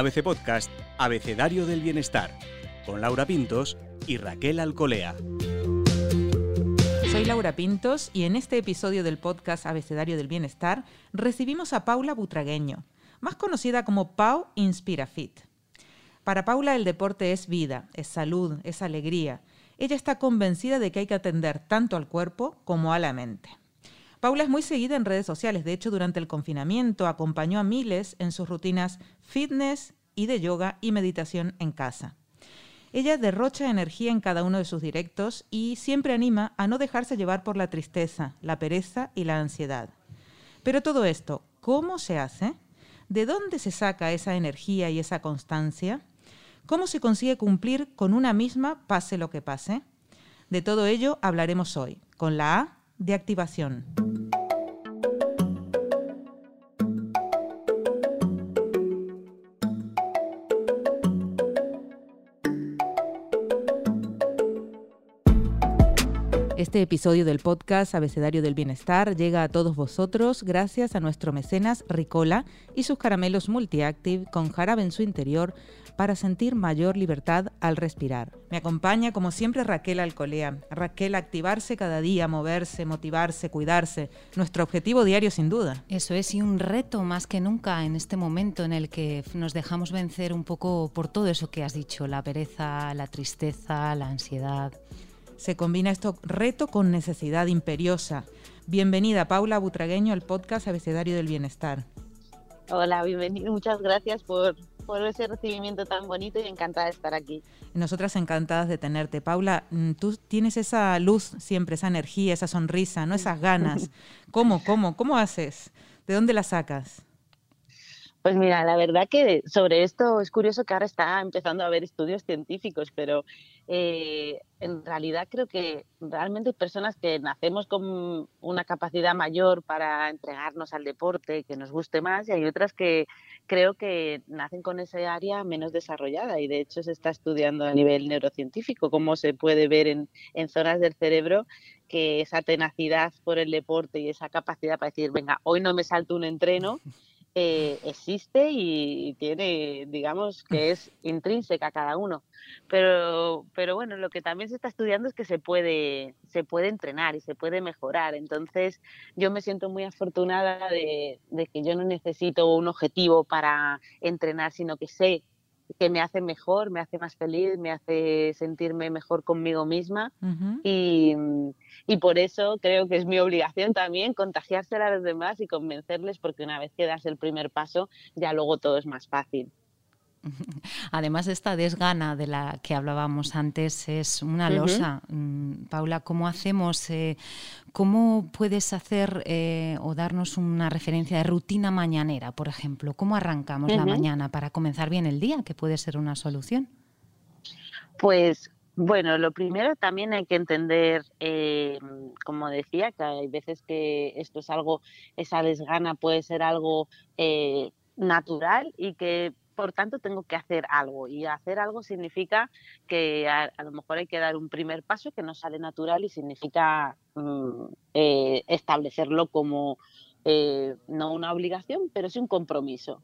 ABC Podcast Abecedario del Bienestar, con Laura Pintos y Raquel Alcolea. Soy Laura Pintos y en este episodio del podcast Abecedario del Bienestar recibimos a Paula Butragueño, más conocida como Pau Inspirafit. Para Paula el deporte es vida, es salud, es alegría. Ella está convencida de que hay que atender tanto al cuerpo como a la mente. Paula es muy seguida en redes sociales, de hecho durante el confinamiento acompañó a miles en sus rutinas fitness y de yoga y meditación en casa. Ella derrocha energía en cada uno de sus directos y siempre anima a no dejarse llevar por la tristeza, la pereza y la ansiedad. Pero todo esto, ¿cómo se hace? ¿De dónde se saca esa energía y esa constancia? ¿Cómo se consigue cumplir con una misma pase lo que pase? De todo ello hablaremos hoy, con la A de activación. Este episodio del podcast Abecedario del Bienestar llega a todos vosotros gracias a nuestro mecenas Ricola y sus caramelos Multiactive con jarabe en su interior para sentir mayor libertad al respirar. Me acompaña como siempre Raquel Alcolea. Raquel, activarse cada día, moverse, motivarse, cuidarse. Nuestro objetivo diario sin duda. Eso es, y un reto más que nunca en este momento en el que nos dejamos vencer un poco por todo eso que has dicho, la pereza, la tristeza, la ansiedad se combina esto reto con necesidad imperiosa. Bienvenida Paula Butragueño al podcast Abecedario del Bienestar. Hola, bienvenido. Muchas gracias por, por ese recibimiento tan bonito y encantada de estar aquí. Nosotras encantadas de tenerte. Paula, mm, tú tienes esa luz siempre, esa energía, esa sonrisa, ¿no? Esas ganas. ¿Cómo, cómo, cómo haces? ¿De dónde la sacas? Pues mira, la verdad que sobre esto es curioso que ahora está empezando a haber estudios científicos, pero eh, en realidad creo que realmente hay personas que nacemos con una capacidad mayor para entregarnos al deporte, que nos guste más, y hay otras que creo que nacen con esa área menos desarrollada y de hecho se está estudiando a nivel neurocientífico cómo se puede ver en, en zonas del cerebro que esa tenacidad por el deporte y esa capacidad para decir, venga, hoy no me salto un entreno. Eh, existe y tiene, digamos, que es intrínseca a cada uno. Pero, pero bueno, lo que también se está estudiando es que se puede, se puede entrenar y se puede mejorar. Entonces, yo me siento muy afortunada de, de que yo no necesito un objetivo para entrenar, sino que sé que me hace mejor, me hace más feliz, me hace sentirme mejor conmigo misma y, y, por eso creo que es mi obligación también contagiársela a los demás y convencerles porque una vez que das el primer paso ya luego todo es más fácil. Además, esta desgana de la que hablábamos antes es una losa. Mm, Paula, ¿cómo hacemos? Eh, ¿Cómo puedes hacer eh, o darnos una referencia de rutina mañanera, por ejemplo? ¿Cómo arrancamos la mañana para comenzar bien el día, que puede ser una solución? Pues bueno, lo primero también hay que entender, eh, como decía, que hay veces que esto es algo, esa desgana puede ser algo natural y que por tanto tengo que hacer algo y hacer algo significa que a, lo mejor hay que dar un primer paso que no sale natural y significa mm, eh, establecerlo como eh, no una obligación, pero sí un compromiso.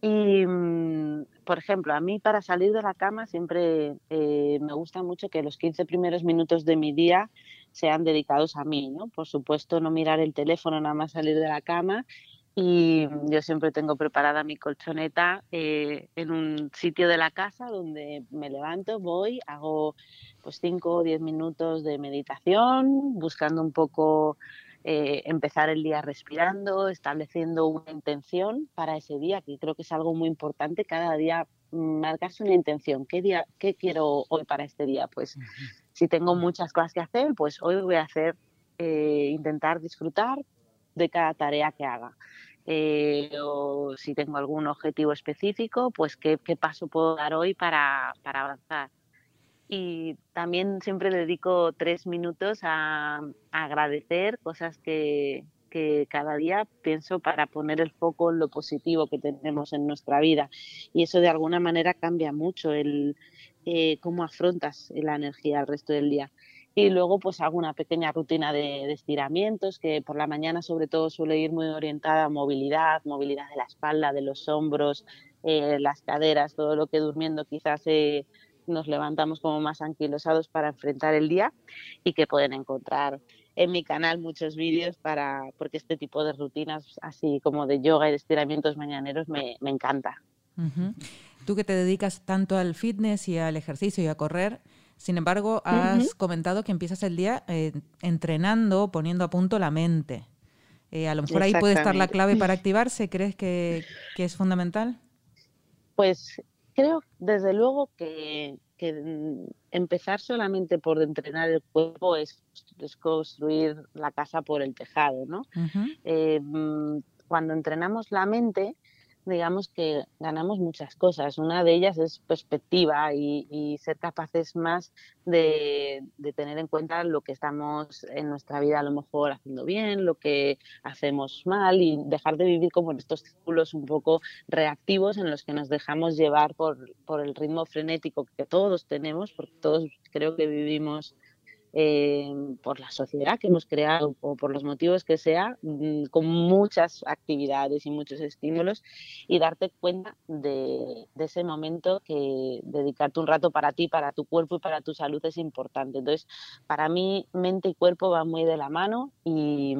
Y, mm, por ejemplo, a mí para salir de la cama siempre eh, me gusta mucho que los 15 primeros minutos de mi día sean dedicados a mí, ¿no? Por supuesto, no mirar el teléfono nada más salir de la cama y yo siempre tengo preparada mi colchoneta eh, en un sitio de la casa donde me levanto, voy, hago pues 5 o 10 minutos de meditación, buscando un poco eh, empezar el día respirando, estableciendo una intención para ese día, que creo que es algo muy importante, cada día marcarse una intención, ¿qué, día, qué quiero hoy para este día? Pues si tengo muchas cosas que hacer, pues hoy voy a hacer, eh, intentar disfrutar de cada tarea que haga. Eh, o si tengo algún objetivo específico, pues qué, paso puedo dar hoy para, avanzar. Y también siempre dedico tres minutos a, agradecer cosas que, cada día pienso para poner el foco en lo positivo que tenemos en nuestra vida. Y eso de alguna manera cambia mucho el eh, cómo afrontas la energía el resto del día y luego pues hago una pequeña rutina de, estiramientos que por la mañana sobre todo suele ir muy orientada a movilidad, movilidad de la espalda, de los hombros, eh, las caderas, todo lo que durmiendo quizás eh, nos levantamos como más anquilosados para enfrentar el día y que pueden encontrar en mi canal muchos vídeos para porque este tipo de rutinas así como de yoga y de estiramientos mañaneros me, encanta. Tú que te dedicas tanto al fitness y al ejercicio y a correr, sin embargo, has comentado que empiezas el día eh, entrenando, poniendo a punto la mente. Eh, a lo mejor ahí puede estar la clave para activarse. ¿Crees que, que es fundamental? Pues creo desde luego que, mm, empezar solamente por entrenar el cuerpo es, construir la casa por el tejado, ¿no? Eh, mm, cuando entrenamos la mente, digamos que ganamos muchas cosas. Una de ellas es perspectiva y, ser capaces más de, tener en cuenta lo que estamos en nuestra vida a lo mejor haciendo bien, lo que hacemos mal y dejar de vivir como en estos círculos un poco reactivos en los que nos dejamos llevar por, por el ritmo frenético que todos tenemos, porque todos creo que vivimos eh, por la sociedad que hemos creado o por los motivos que sea, mm, con muchas actividades y muchos estímulos y darte cuenta de, ese momento que dedicarte un rato para ti, para tu cuerpo y para tu salud es importante. Entonces, para mí, mente y cuerpo van muy de la mano y,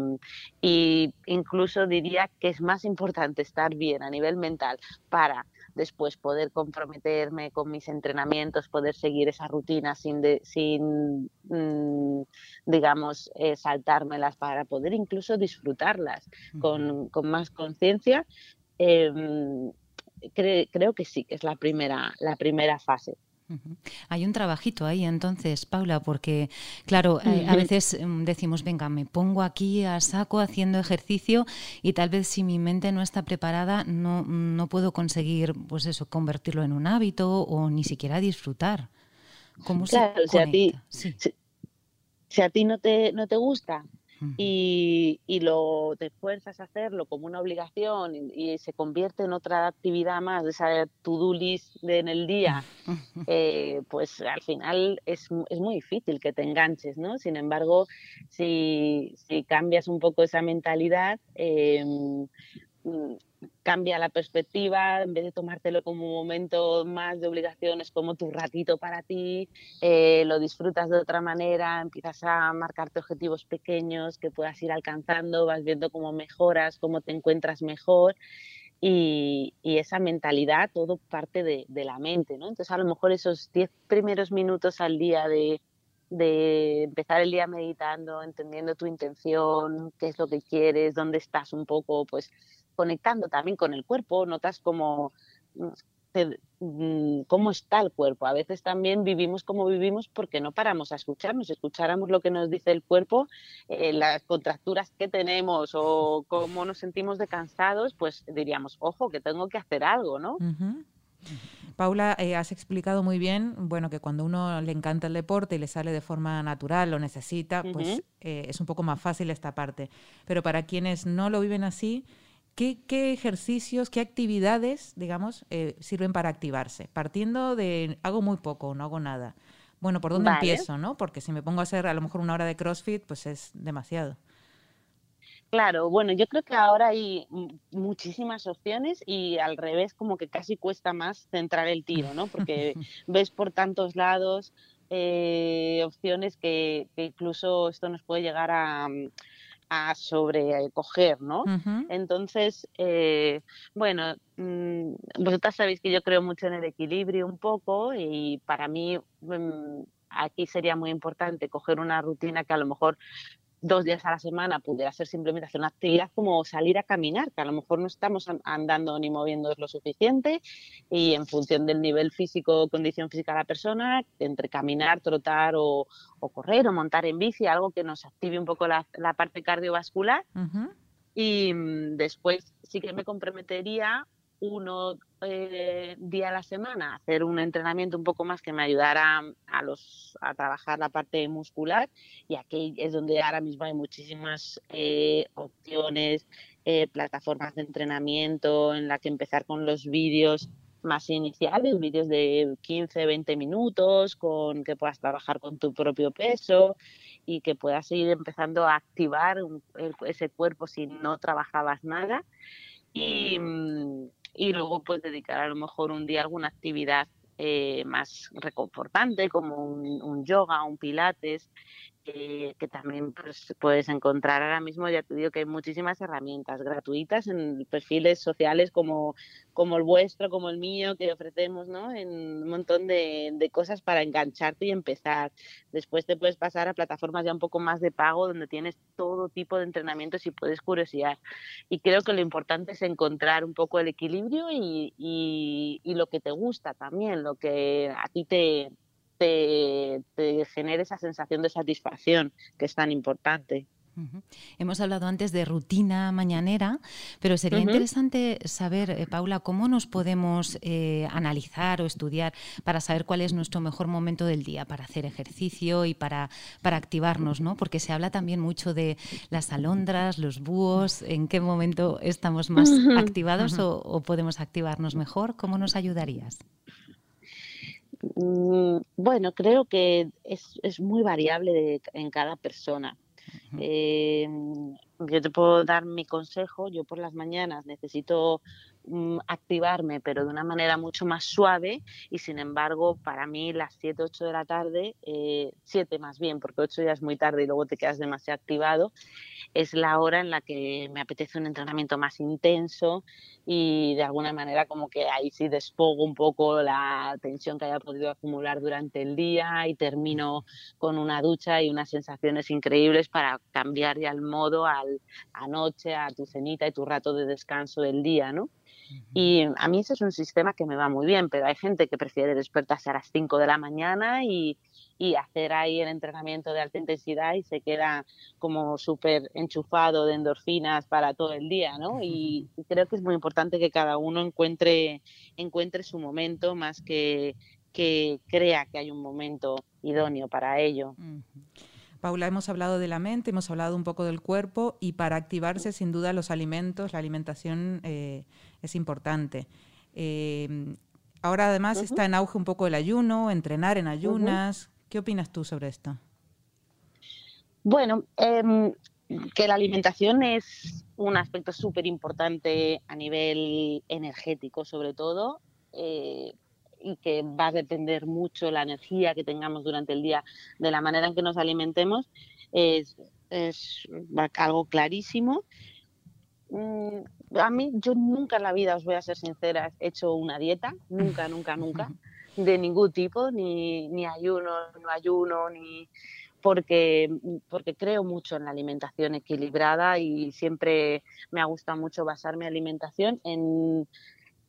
y incluso diría que es más importante estar bien a nivel mental para después poder comprometerme con mis entrenamientos, poder seguir esa rutina sin, sin mm, digamos, eh, saltármelas para poder incluso disfrutarlas con, más conciencia. Em, creo que sí, que es la primera, la primera fase. Hay un trabajito ahí entonces, Paula, porque claro, eh, a veces mm, decimos, venga, me pongo aquí a saco haciendo ejercicio y tal vez si mi mente no está preparada no, no puedo conseguir, pues eso, convertirlo en un hábito o ni siquiera disfrutar. ¿Cómo claro, se si a ti, si, a ti no te, no te gusta, y, lo te fuerzas a hacerlo como una obligación y, se convierte en otra actividad más de esa to-do list en el día, eh, pues al final es, es, muy difícil que te enganches, ¿no? Sin embargo, si, si cambias un poco esa mentalidad, em, cambia la perspectiva, en vez de tomártelo como un momento más de obligaciones, como tu ratito para ti, eh, lo disfrutas de otra manera, empiezas a marcarte objetivos pequeños que puedas ir alcanzando, vas viendo cómo mejoras, cómo te encuentras mejor. Y, esa mentalidad, todo parte de, la mente, ¿no? Entonces, a lo mejor esos 10 primeros minutos al día de, de empezar el día meditando, entendiendo tu intención, qué es lo que quieres, dónde estás un poco, pues conectando también con el cuerpo, notas como mm, mm, cómo está el cuerpo. A veces también vivimos como vivimos porque no paramos a escucharnos. Si escucháramos lo que nos dice el cuerpo, eh, las contracturas que tenemos o cómo nos sentimos de cansados, pues diríamos, ojo, que tengo que hacer algo, ¿no? Paula, eh, has explicado muy bien, bueno, que cuando uno le encanta el deporte y le sale de forma natural, lo necesita, pues eh, es un poco más fácil esta parte. Pero para quienes no lo viven así, ¿Qué, ejercicios, qué actividades, digamos, eh, sirven para activarse? Partiendo de hago muy poco, no hago nada. Bueno, ¿por dónde empiezo, no? Porque si me pongo a hacer a lo mejor una hora de CrossFit, pues es demasiado. Claro, bueno, yo creo que ahora hay muchísimas opciones y al revés, como que casi cuesta más centrar el tiro, ¿no? Porque ves por tantos lados eh, opciones que, incluso esto nos puede llegar a, a sobrecoger, ¿no? Entonces, eh, bueno, mm, vosotras sabéis que yo creo mucho en el equilibrio un poco y para mí mm, aquí sería muy importante coger una rutina que a lo mejor dos días a la semana pudiera ser simplemente hacer una actividad como salir a caminar, que a lo mejor no estamos andando ni moviendo lo suficiente y en función del nivel físico, condición física de la persona, entre caminar, trotar o, correr o montar en bici, algo que nos active un poco la, parte cardiovascular. Y mm, después sí que me comprometería uno eh, día a la semana hacer un entrenamiento un poco más que me ayudara a, los, a trabajar la parte muscular y aquí es donde ahora mismo hay muchísimas eh, opciones, eh, plataformas de entrenamiento en la que empezar con los vídeos más iniciales, vídeos de 15, 20 minutos, con que puedas trabajar con tu propio peso y que puedas ir empezando a activar ese cuerpo si no trabajabas nada. Y, mm, y luego pues dedicar a lo mejor un día a alguna actividad eh, más reconfortante como un, un, yoga, un pilates, que también pues, puedes encontrar ahora mismo, ya te digo que hay muchísimas herramientas gratuitas en perfiles sociales como, como el vuestro, como el mío, que ofrecemos, ¿no? En un montón de, de, cosas para engancharte y empezar. Después te puedes pasar a plataformas ya un poco más de pago, donde tienes todo tipo de entrenamientos y puedes curiosidad. Y creo que lo importante es encontrar un poco el equilibrio y, y, y lo que te gusta también, lo que a ti te, te, te genere esa sensación de satisfacción que es tan importante. Uh -huh. Hemos hablado antes de rutina mañanera, pero sería uh -huh. interesante saber, eh, Paula, cómo nos podemos eh, analizar o estudiar para saber cuál es nuestro mejor momento del día para hacer ejercicio y para, para activarnos, ¿no? Porque se habla también mucho de las alondras, los búhos, en qué momento estamos más uh -huh. activados o, o podemos activarnos mejor. ¿Cómo nos ayudarías? Mm, bueno, creo que es, es muy variable de, en cada persona. Uh -huh. eh, yo te puedo dar mi consejo, yo por las mañanas necesito activarme, pero de una manera mucho más suave y sin embargo para mí las 7, 8 de la tarde, eh, 7 más bien, porque 8 ya es muy tarde y luego te quedas demasiado activado, es la hora en la que me apetece un entrenamiento más intenso y de alguna manera como que ahí sí despogo un poco la tensión que haya podido acumular durante el día y termino con una ducha y unas sensaciones increíbles para cambiar ya el modo al anoche, a tu cenita y tu rato de descanso del día, ¿no? Y a mí ese es un sistema que me va muy bien, pero hay gente que prefiere despertarse a las 5 de la mañana y, y hacer ahí el entrenamiento de alta intensidad y se queda como súper enchufado de endorfinas para todo el día, ¿no? Y, creo que es muy importante que cada uno encuentre, encuentre su momento más que, que crea que hay un momento idóneo para ello. Uh -huh. Paula, hemos hablado de la mente, hemos hablado un poco del cuerpo y para activarse sin duda los alimentos, la alimentación eh, es importante. Eh, ahora además uh -huh. está en auge un poco el ayuno, entrenar en ayunas. Uh -huh. ¿Qué opinas tú sobre esto? Bueno, eh, que la alimentación es un aspecto súper importante a nivel energético sobre todo. Eh, y que va a depender mucho la energía que tengamos durante el día de la manera en que nos alimentemos, es, es algo clarísimo. A mí, yo nunca en la vida, os voy a ser sincera, he hecho una dieta, nunca, nunca, nunca, de ningún tipo, ni, ni ayuno, no ayuno, ni porque, porque creo mucho en la alimentación equilibrada y siempre me ha gustado mucho basar mi alimentación en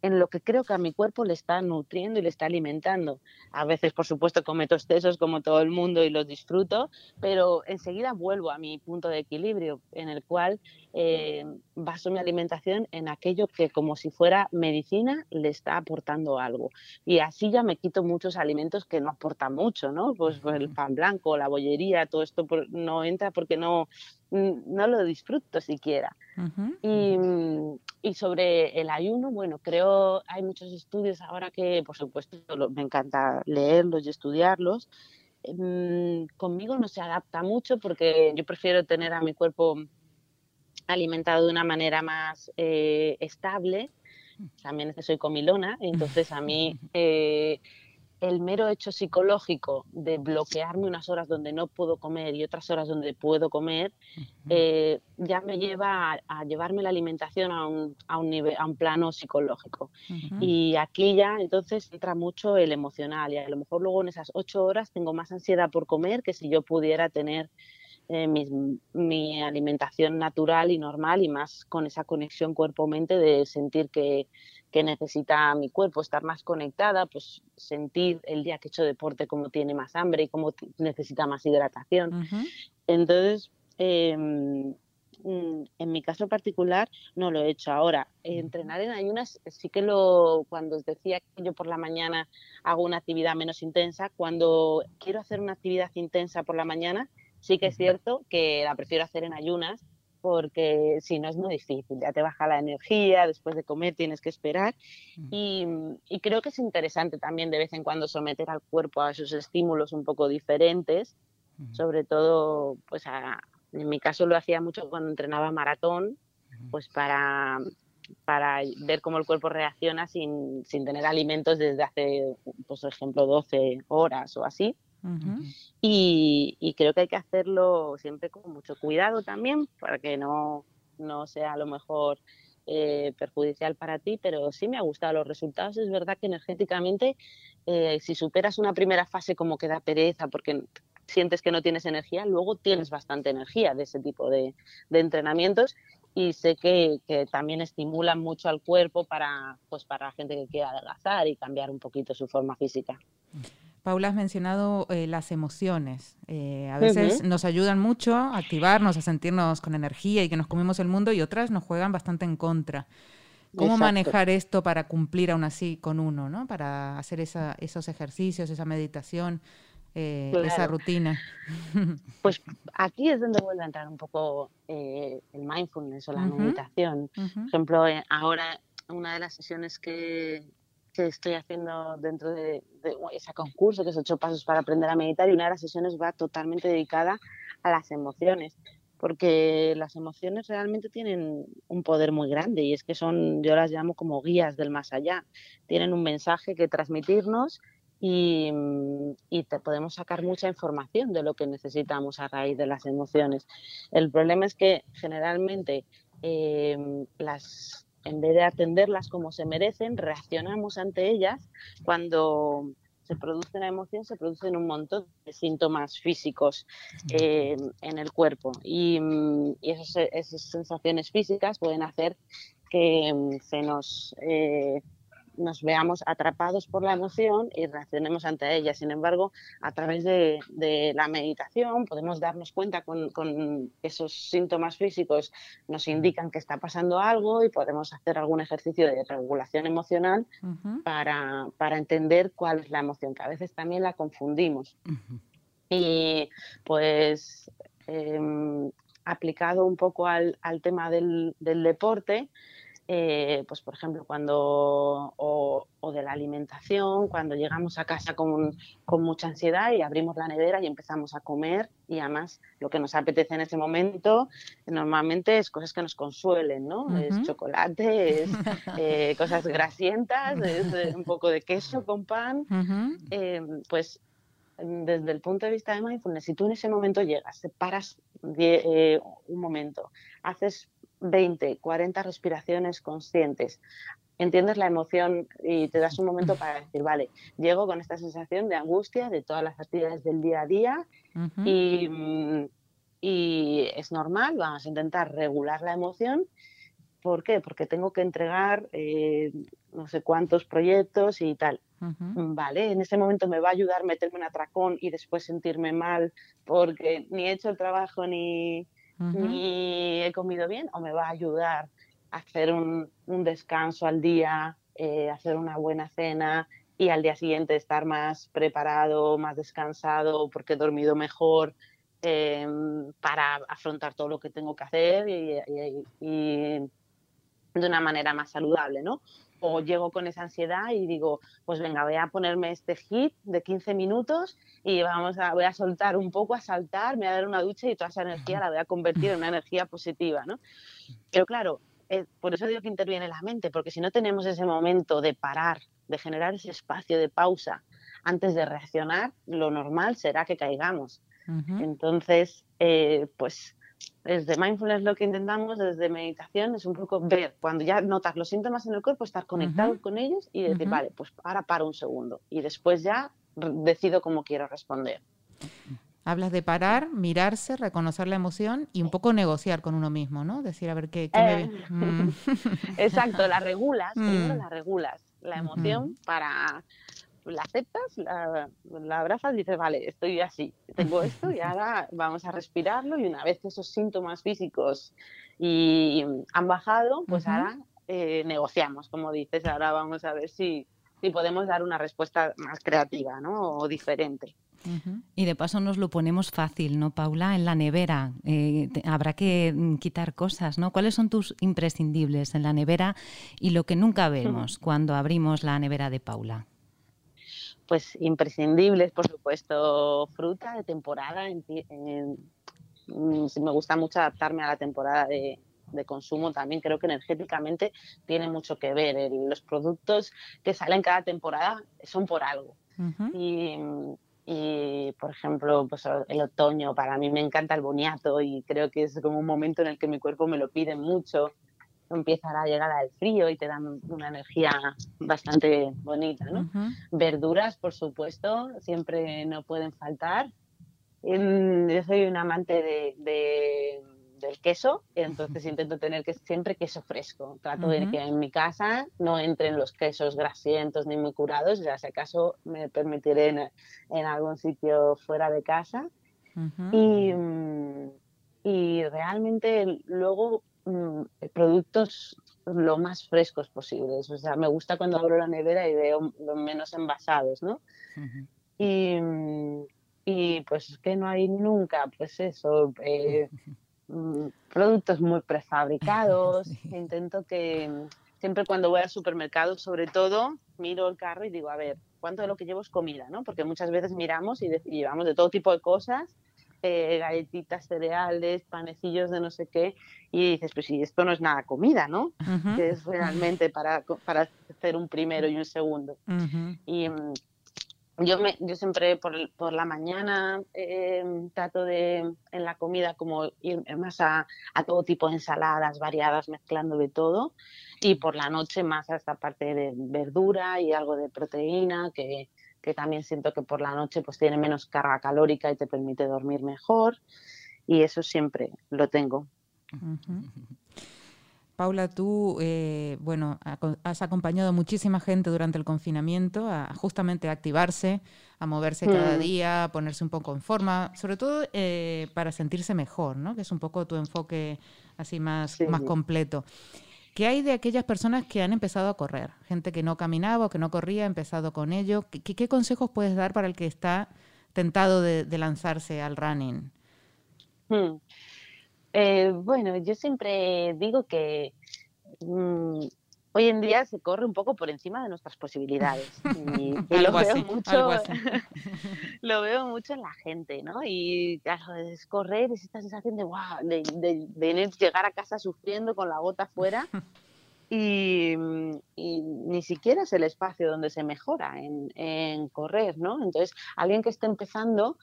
en lo que creo que a mi cuerpo le está nutriendo y le está alimentando. A veces, por supuesto, cometo excesos como todo el mundo y los disfruto, pero enseguida vuelvo a mi punto de equilibrio, en el cual eh, baso mi alimentación en aquello que como si fuera medicina le está aportando algo. Y así ya me quito muchos alimentos que no aportan mucho, ¿no? Pues, pues el pan blanco, la bollería, todo esto no entra porque no, no lo disfruto siquiera. Uh -huh. y, y, sobre el ayuno, bueno, creo hay muchos estudios ahora que, por supuesto, me encanta leerlos y estudiarlos. Um, conmigo no se adapta mucho porque yo prefiero tener a mi cuerpo alimentado de una manera más eh, estable. También es que soy comilona, entonces a mí eh, el mero hecho psicológico de bloquearme unas horas donde no puedo comer y otras horas donde puedo comer, uh -huh. eh, ya me lleva a, a, llevarme la alimentación a un, a un, nivel, a un plano psicológico. Uh -huh. Y aquí ya entonces entra mucho el emocional y a lo mejor luego en esas ocho horas tengo más ansiedad por comer que si yo pudiera tener eh, mi, mi, alimentación natural y normal y más con esa conexión cuerpo-mente de sentir que, que, necesita mi cuerpo, estar más conectada, pues sentir el día que he hecho deporte como tiene más hambre y cómo necesita más hidratación. Uh -huh. Entonces, eh, en mi caso particular no lo he hecho ahora. Entrenar en ayunas sí que lo, cuando os decía que yo por la mañana hago una actividad menos intensa, cuando quiero hacer una actividad intensa por la mañana, sí que es cierto que la prefiero hacer en ayunas porque si no es muy difícil, ya te baja la energía, después de comer tienes que esperar. Y, y, creo que es interesante también de vez en cuando someter al cuerpo a esos estímulos un poco diferentes, sobre todo, pues a, en mi caso lo hacía mucho cuando entrenaba maratón, pues para para ver cómo el cuerpo reacciona sin, sin tener alimentos desde hace, pues, por ejemplo, 12 horas o así. Y, y, creo que hay que hacerlo siempre con mucho cuidado también para que no, no sea a lo mejor eh, perjudicial para ti, pero sí me ha gustado los resultados. Es verdad que energéticamente, eh, si superas una primera fase como que da pereza porque sientes que no tienes energía, luego tienes bastante energía de ese tipo de, entrenamientos y sé que, también estimulan mucho al cuerpo para, pues para la gente que quiera adelgazar y cambiar un poquito su forma física. Paula, has mencionado eh, las emociones. Eh, a veces nos ayudan mucho a activarnos, a sentirnos con energía y que nos comemos el mundo y otras nos juegan bastante en contra. ¿Cómo manejar esto para cumplir aún así con uno, ¿no? para hacer esa, esos ejercicios, esa meditación, eh, esa rutina? Pues aquí es donde vuelve a entrar un poco el mindfulness o la meditación. Por ejemplo, ahora una de las sesiones que, que estoy haciendo dentro de, ese concurso, que es ocho pasos para aprender a meditar, y una de las sesiones va totalmente dedicada a las emociones, porque las emociones realmente tienen un poder muy grande y es que son, yo las llamo como guías del más allá, tienen un mensaje que transmitirnos y, y, te podemos sacar mucha información de lo que necesitamos a raíz de las emociones. El problema es que generalmente eh, las en vez de atenderlas como se merecen, reaccionamos ante ellas. Cuando se produce una emoción, se producen un montón de síntomas físicos eh, en el cuerpo. Y, mm, esas sensaciones físicas pueden hacer que mm, se nos eh, nos veamos atrapados por la emoción y reaccionemos ante ella. Sin embargo, a través de, la meditación podemos darnos cuenta con, con, esos síntomas físicos, nos indican que está pasando algo y podemos hacer algún ejercicio de regulación emocional para, para, entender cuál es la emoción, que a veces también la confundimos. Y pues em, aplicado un poco al, al tema del, del deporte, eh, pues por ejemplo, cuando, o, de la alimentación, cuando llegamos a casa con, con, mucha ansiedad y abrimos la nevera y empezamos a comer y además lo que nos apetece en ese momento normalmente es cosas que nos consuelen, ¿no? Es chocolate, es eh, cosas grasientas, es eh, un poco de queso con pan, pues desde el punto de vista de mindfulness, si tú en ese momento llegas, te paras un momento, haces 20, 40 respiraciones conscientes. Entiendes la emoción y te das un momento para decir, vale, llego con esta sensación de angustia de todas las actividades del día a día y, mm, y, es normal, vamos a intentar regular la emoción. ¿Por qué? Porque tengo que entregar eh, no sé cuántos proyectos y tal. Vale, en ese momento me va a ayudar meterme un atracón y después sentirme mal porque ni he hecho el trabajo ni, ni he comido bien o me va a ayudar a hacer un, descanso al día, eh, hacer una buena cena y al día siguiente estar más preparado, más descansado porque he dormido mejor em, para afrontar todo lo que tengo que hacer y de una manera más saludable, ¿no? O llego con esa ansiedad y digo, pues venga, voy a ponerme este hit de 15 minutos y vamos a, voy a soltar un poco, a saltar, me voy a dar una ducha y toda esa energía la voy a convertir en una energía positiva, ¿no? Pero claro, eh, por eso digo que interviene la mente, porque si no tenemos ese momento de parar, de generar ese espacio de pausa antes de reaccionar, lo normal será que caigamos. Entonces, eh, pues desde mindfulness lo que intentamos, desde meditación, es un poco ver, cuando ya notas los síntomas en el cuerpo, estar conectado con ellos y decir, vale, pues ahora paro un segundo y después ya decido cómo quiero responder. Hablas de parar, mirarse, reconocer la emoción y un poco negociar con uno mismo, ¿no? Decir, a ver qué, me... Eh, mm. Exacto, la regulas, primero mm. la regulas, la emoción para la aceptas, la, abrazas y dices, vale, estoy así, tengo esto y ahora vamos a respirarlo y una vez que esos síntomas físicos y han bajado, pues ahora eh, negociamos, como dices, ahora vamos a ver si, si podemos dar una respuesta más creativa ¿no? o diferente. Y de paso nos lo ponemos fácil, ¿no, Paula? En la nevera. Eh, habrá que mm, quitar cosas, ¿no? ¿Cuáles son tus imprescindibles en la nevera y lo que nunca vemos cuando abrimos la nevera de Paula? Pues imprescindibles, por supuesto, fruta de temporada. En, mm, me gusta mucho adaptarme a la temporada de, de consumo también creo que energéticamente tiene mucho que ver. los productos que salen cada temporada son por algo. y, y, por ejemplo, pues el otoño, para mí me encanta el boniato y creo que es como un momento en el que mi cuerpo me lo pide mucho empieza a llegar al frío y te dan una energía bastante bonita, ¿no? Verduras, por supuesto, siempre no pueden faltar. Yo soy un amante de, del queso, entonces intento tener que siempre queso fresco. Trato de que en mi casa no entren los quesos grasientos ni muy curados, ya si acaso me permitiré en, algún sitio fuera de casa. y, mm, y realmente luego Mm, productos lo más frescos posibles. O sea, me gusta cuando abro la nevera y veo los menos envasados, ¿no? y, y, pues que no hay nunca, pues eso, eh, mm, productos muy prefabricados. Intento que siempre cuando voy al supermercado, sobre todo, miro el carro y digo, a ver, ¿cuánto de lo que llevo es comida, no? Porque muchas veces miramos y, y llevamos de todo tipo de cosas eh, galletitas, cereales, panecillos de no sé qué, y dices, pues si esto no es nada comida, ¿no? Que es realmente para, para hacer un primero y un segundo. Y mm, yo, me, yo siempre por, por la mañana em, trato de en la comida como ir más a, a, todo tipo de ensaladas variadas, mezclando de todo, y por la noche más a esta parte de verdura y algo de proteína que que también siento que por la noche pues tiene menos carga calórica y te permite dormir mejor y eso siempre lo tengo. Paula, tú, eh, bueno, has acompañado a muchísima gente durante el confinamiento a justamente activarse, a moverse cada mm. día, a ponerse un poco en forma, sobre todo eh, para sentirse mejor, ¿no? Que es un poco tu enfoque así más, más completo. ¿Qué hay de aquellas personas que han empezado a correr? Gente que no caminaba o que no corría, ha empezado con ello. ¿Qué, consejos puedes dar para el que está tentado de, lanzarse al running? Hmm. Eh, bueno, yo siempre digo que mm, hoy en día se corre un poco por encima de nuestras posibilidad Y, lo, veo mucho, lo veo mucho en la gente, ¿no? Y claro, es correr, es esta sensación de, wow, de, de, llegar a casa sufriendo con la gota afuera. Y, ni siquiera es el espacio donde se mejora en, correr, ¿no? Entonces, alguien que esté empezando,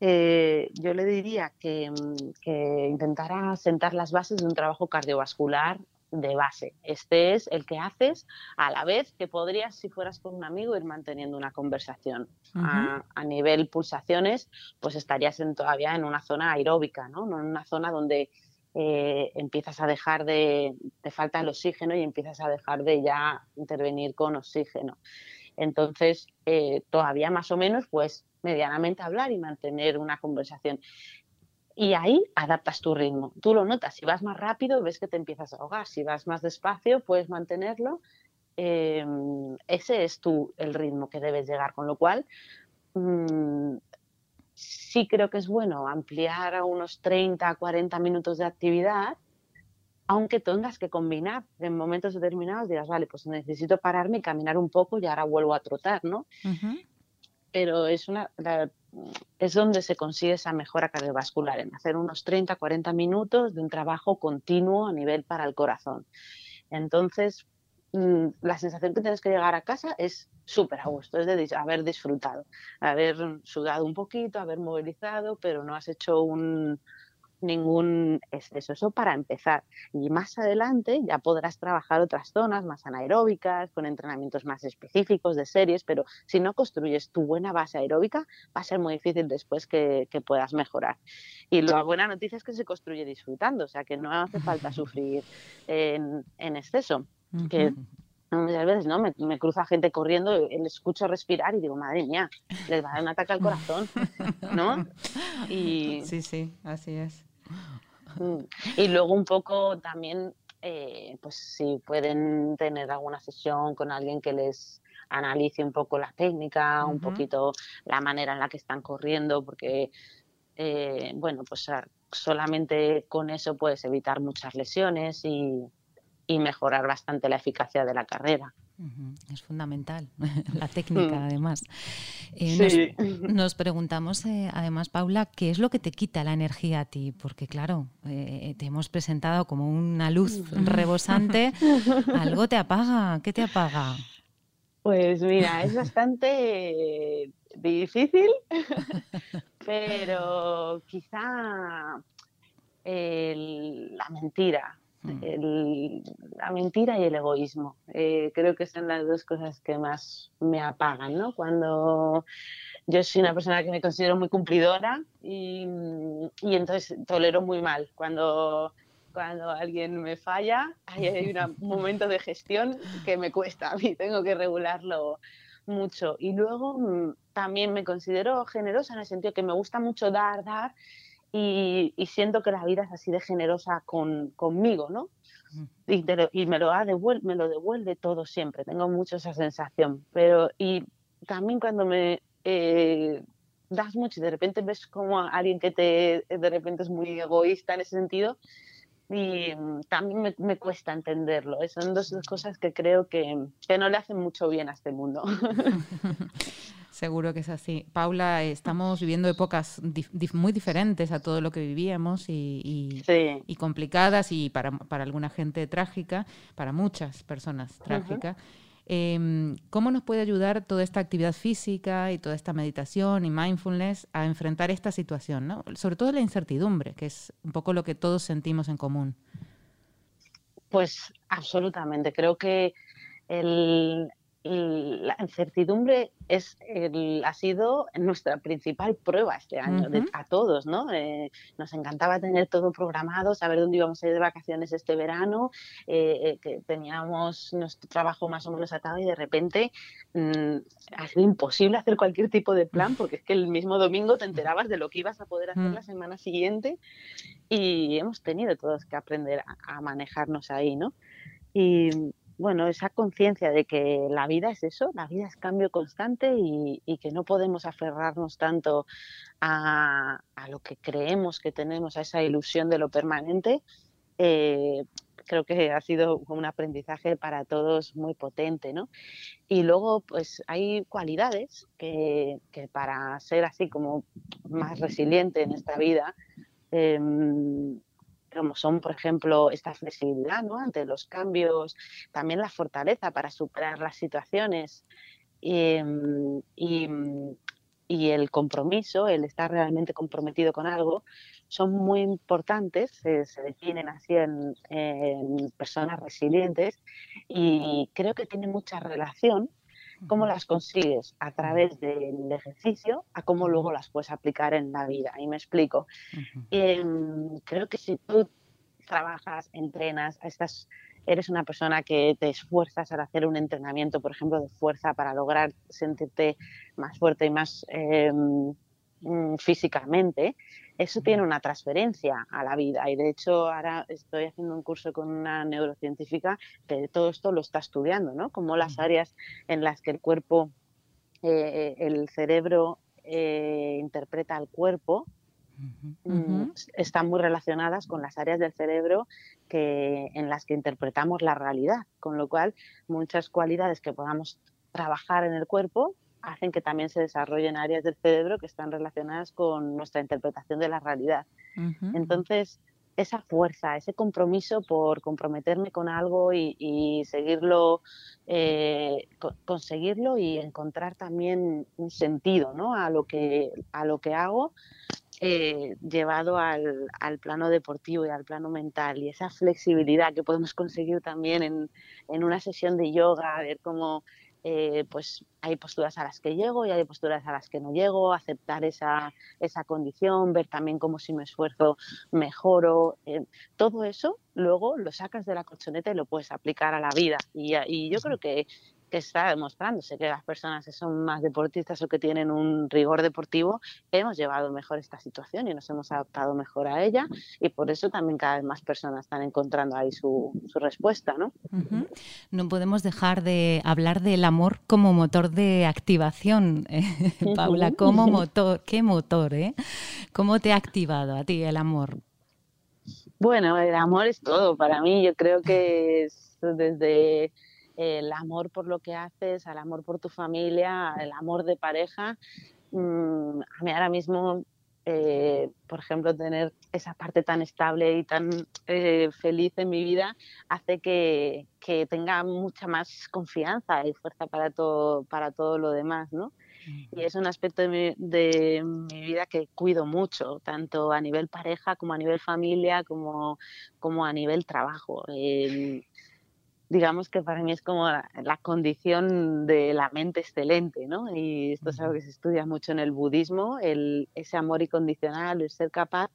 eh, yo le diría que, que, intentara sentar las bases de un trabajo cardiovascular de base. Este es el que haces a la vez que podrías, si fueras con un amigo, ir manteniendo una conversación. a, nivel pulsaciones, pues estarías en, todavía en una zona aeróbica, ¿no? en una zona donde eh, empiezas a dejar de, te falta el oxígeno y empiezas a dejar de ya intervenir con oxígeno. Entonces, eh, todavía más o menos, pues medianamente hablar y mantener una conversación. Y ahí adaptas tu ritmo. Tú lo notas. Si vas más rápido, ves que te empiezas a ahogar. Si vas más despacio, puedes mantenerlo. Em, ese es tu, el ritmo que debes llegar. Con lo cual, mm, sí creo que es bueno ampliar a unos 30, 40 minutos de actividad, aunque tengas que combinar en momentos determinados, digas, vale, pues necesito pararme y caminar un poco y ahora vuelvo a trotar, ¿no? Pero es una, es donde se consigue esa mejora cardiovascular, en hacer unos 30, 40 minutos de un trabajo continuo a nivel para el corazón. Entonces, mm, la sensación que tienes que llegar a casa es súper a gusto, es de haber disfrutado, haber sudado un poquito, haber movilizado, pero no has hecho un, ningún exceso. Eso para empezar. Y más adelante ya podrás trabajar otras zonas más anaeróbicas, con entrenamientos más específicos de series, pero si no construyes tu buena base aeróbica, va a ser muy difícil después que, puedas mejorar. Y la buena noticia es que se construye disfrutando, o sea que no hace falta sufrir en, exceso. Que muchas veces no me, me, cruza gente corriendo le escucho respirar y digo madre mía les va a dar un ataque al corazón no y sí sí así es. Y luego un poco también, eh, pues si pueden tener alguna sesión con alguien que les analice un poco la técnica, un poquito la manera en la que están corriendo, porque, eh, bueno, pues solamente con eso puedes evitar muchas lesiones y, y mejorar bastante la eficacia de la carrera. Es fundamental la técnica, mm. además. Eh, nos, preguntamos, eh, además, Paula, ¿qué es lo que te quita la energía a ti? Porque, claro, eh, te hemos presentado como una luz rebosante. ¿Algo te apaga? ¿Qué te apaga? Pues mira, es bastante difícil, pero quizá la mentira. Mm. la mentira y el egoísmo. Eh, creo que son las dos cosas que más me apagan, ¿no? Cuando yo soy una persona que me considero muy cumplidora y, y entonces tolero muy mal. Cuando, cuando alguien me falla, hay, hay un momento de gestión que me cuesta a mí, tengo que regularlo mucho. Y luego mm, también me considero generosa en el sentido que me gusta mucho dar, dar y, siento que la vida es así de generosa con, conmigo, ¿no? Y, y me, lo devuelve, me lo devuelve todo siempre, tengo mucho esa sensación. Pero, y también cuando me eh, das mucho y de repente ves como alguien que te, de repente es muy egoísta en ese sentido, y también me, me, cuesta entenderlo. Son dos cosas que creo que, que, no le hacen mucho bien a este mundo. Seguro que es así. Paula, estamos viviendo épocas muy diferentes a todo lo que vivíamos y, y, complicadas y para, para, alguna gente trágica, para muchas personas trágica. Em, ¿Cómo nos puede ayudar toda esta actividad física y toda esta meditación y mindfulness a enfrentar esta situación? ¿no? Sobre todo la incertidumbre, que es un poco lo que todos sentimos en común. Pues absolutamente. Creo que el, la incertidumbre es ha sido nuestra principal prueba este año, a todos, ¿no? Eh, nos encantaba tener todo programado, saber dónde íbamos a ir de vacaciones este verano, eh, eh, que teníamos nuestro trabajo más o menos atado y de repente mm, ha sido imposible hacer cualquier tipo de plan porque es que el mismo domingo te enterabas de lo que ibas a poder hacer la semana siguiente y hemos tenido todos que aprender a, a manejarnos ahí, ¿no? Y, bueno, esa conciencia de que la vida es eso, la vida es cambio constante y, que no podemos aferrarnos tanto a, lo que creemos que tenemos, a esa ilusión de lo permanente, eh, creo que ha sido un aprendizaje para todos muy potente, ¿no? Y luego, pues hay cualidades que, para ser así como más resiliente en esta vida, em, como son, por ejemplo, esta flexibilidad ¿no? ante los cambios, también la fortaleza para superar las situaciones em, y, el compromiso, el estar realmente comprometido con algo, son muy importantes, se, definen así en, personas resilientes y creo que tiene mucha relación cómo las consigues a través del ejercicio a cómo luego las puedes aplicar en la vida. Y me explico. Em, creo que si tú trabajas, entrenas, estás, eres una persona que te esfuerzas al hacer un entrenamiento, por ejemplo, de fuerza para lograr sentirte más fuerte y más em, mm, físicamente, eso tiene una transferencia a la vida. Y de hecho, ahora estoy haciendo un curso con una neurocientífica que todo esto lo está estudiando, ¿no? Como las áreas en las que el cuerpo, eh, el cerebro eh, interpreta al cuerpo, mm, están muy relacionadas con las áreas del cerebro que, en las que interpretamos la realidad, con lo cual muchas cualidades que podamos trabajar en el cuerpo hacen que también se desarrollen áreas del cerebro que están relacionadas con nuestra interpretación de la realidad. Entonces, esa fuerza, ese compromiso por comprometerme con algo y, seguirlo, eh, conseguirlo y encontrar también un sentido ¿no? a, lo que, a lo que hago, eh, llevado al, al, plano deportivo y al plano mental y esa flexibilidad que podemos conseguir también en, en una sesión de yoga, ver cómo eh, pues hay posturas a las que llego y hay posturas a las que no llego, aceptar esa, esa condición, ver también cómo si me esfuerzo mejoro, eh, todo eso luego lo sacas de la colchoneta y lo puedes aplicar a la vida. Y, y yo creo que que está demostrándose que las personas que son más deportistas o que tienen un rigor deportivo hemos llevado mejor esta situación y nos hemos adaptado mejor a ella y por eso también cada vez más personas están encontrando ahí su, respuesta, ¿no? No podemos dejar de hablar del amor como motor de activación, eh, Paula, como motor, qué motor, ¿eh? ¿Cómo te ha activado a ti el amor? Bueno, el amor es todo para mí. Yo creo que es desde el amor por lo que haces, al amor por tu familia, el amor de pareja. Mm, a mí ahora mismo, eh, por ejemplo, tener esa parte tan estable y tan eh, feliz en mi vida hace que, que, tenga mucha más confianza y fuerza para todo, para todo lo demás, ¿no? Y es un aspecto de mi, de mi, vida que cuido mucho, tanto a nivel pareja como a nivel familia, como, como a nivel trabajo. El, digamos que para mí es como la, la, condición de la mente excelente, ¿no? Y esto es algo que se estudia mucho en el budismo, el, ese amor incondicional, el ser capaz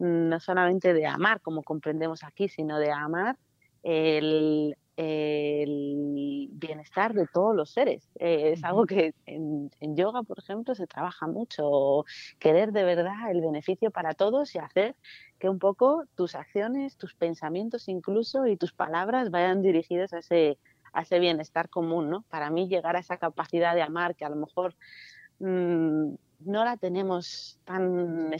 mm, no solamente de amar, como comprendemos aquí, sino de amar el, el bienestar de todos los seres. Eh, es algo que en, en, yoga, por ejemplo, se trabaja mucho, querer de verdad el beneficio para todos y hacer que un poco tus acciones, tus pensamientos incluso y tus palabras vayan dirigidos a ese, a ese bienestar común. ¿no? Para mí llegar a esa capacidad de amar que a lo mejor mmm, no la tenemos tan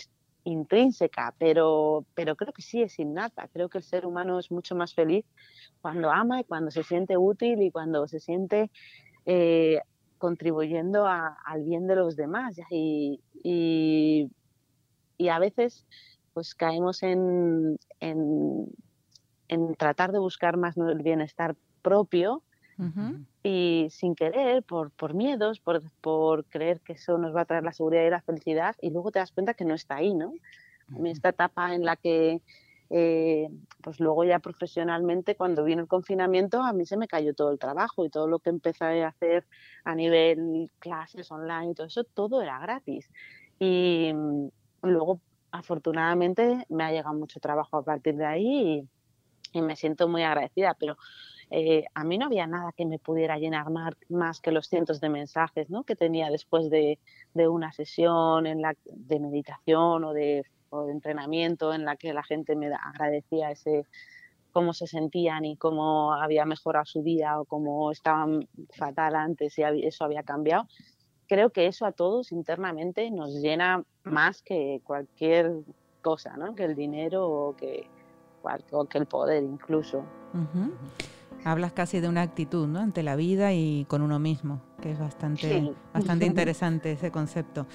intrínseca, pero, pero creo que sí es innata. Creo que el ser humano es mucho más feliz cuando ama y cuando se siente útil y cuando se siente eh, contribuyendo a, al bien de los demás. Y, y, y, a veces pues caemos en, en, en, tratar de buscar más el bienestar propio uh -huh. y sin querer, por, por miedos, por, por, creer que eso nos va a traer la seguridad y la felicidad y luego te das cuenta que no está ahí, ¿no? Uh -huh. Esta etapa en la que eh, pues luego ya profesionalmente cuando vino el confinamiento a mí se me cayó todo el trabajo y todo lo que empecé a hacer a nivel clases online y todo eso, todo era gratis. Y luego afortunadamente me ha llegado mucho trabajo a partir de ahí y, y me siento muy agradecida, pero eh, a mí no había nada que me pudiera llenar más, más que los cientos de mensajes ¿no? que tenía después de, de una sesión en la, de meditación o de, o de, entrenamiento en la que la gente me agradecía ese cómo se sentían y cómo había mejorado su día o cómo estaban fatal antes y eso había cambiado. Creo que eso a todos internamente nos llena más que cualquier cosa, ¿no? que el dinero o que, o que el poder incluso. Uh -huh. Hablas casi de una actitud ¿no? ante la vida y con uno mismo, que es bastante, sí. bastante interesante ese concepto.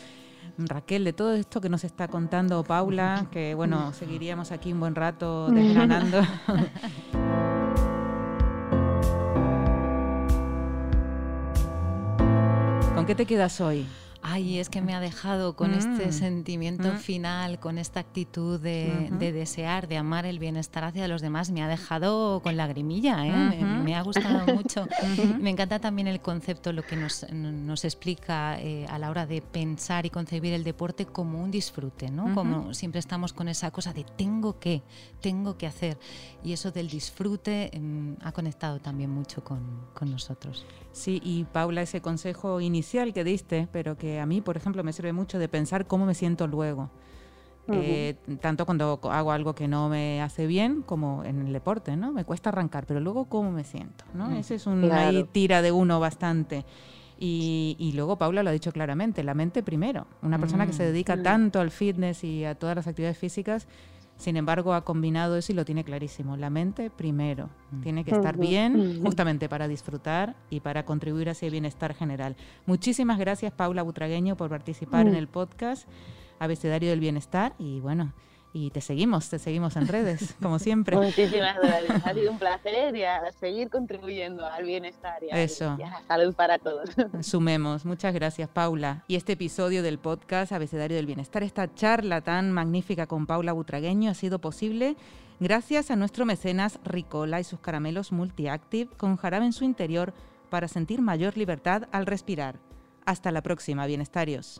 Raquel, de todo esto que nos está contando Paula, que bueno, seguiríamos aquí un buen rato desgranando. ¿Con qué te quedas hoy? Ay, es que me ha dejado con mm. este sentimiento mm. final, con esta actitud de, uh -huh. de, desear, de amar el bienestar hacia los demás, me ha dejado con lagrimilla, ¿eh? uh -huh. me, me, ha gustado mucho. Uh -huh. Me encanta también el concepto, lo que nos, nos explica eh, a la hora de pensar y concebir el deporte como un disfrute, ¿no? Como siempre estamos con esa cosa de tengo que, tengo que hacer. Y eso del disfrute eh, ha conectado también mucho con, con nosotros. Sí, y Paula, ese consejo inicial que diste, pero que a mí, por ejemplo, me sirve mucho de pensar cómo me siento luego. Uh -huh. eh, tanto cuando hago algo que no me hace bien como en el deporte, ¿no? Me cuesta arrancar, pero luego cómo me siento, ¿no? Uh -huh. Ese es un claro. ahí tira de uno bastante. Y, y, luego Paula lo ha dicho claramente, la mente primero. Una persona que se dedica mm. tanto al fitness y a todas las actividades físicas, sin embargo, ha combinado eso y lo tiene clarísimo. La mente primero. Mm. Tiene que estar bien justamente para disfrutar y para contribuir a ese bienestar general. Muchísimas gracias, Paula Butragueño, por participar en el podcast Abecedario del Bienestar. Y bueno, y te seguimos, te seguimos en redes, como siempre. Muchísimas gracias, ha sido un placer y a seguir contribuyendo al bienestar y a, Eso. Y a la salud para todos. Sumemos, muchas gracias Paula. Y este episodio del podcast Abecedario del Bienestar, esta charla tan magnífica con Paula Butragueño ha sido posible gracias a nuestro mecenas Ricola y sus caramelos Multiactive con jarabe en su interior para sentir mayor libertad al respirar. Hasta la próxima, bienestarios.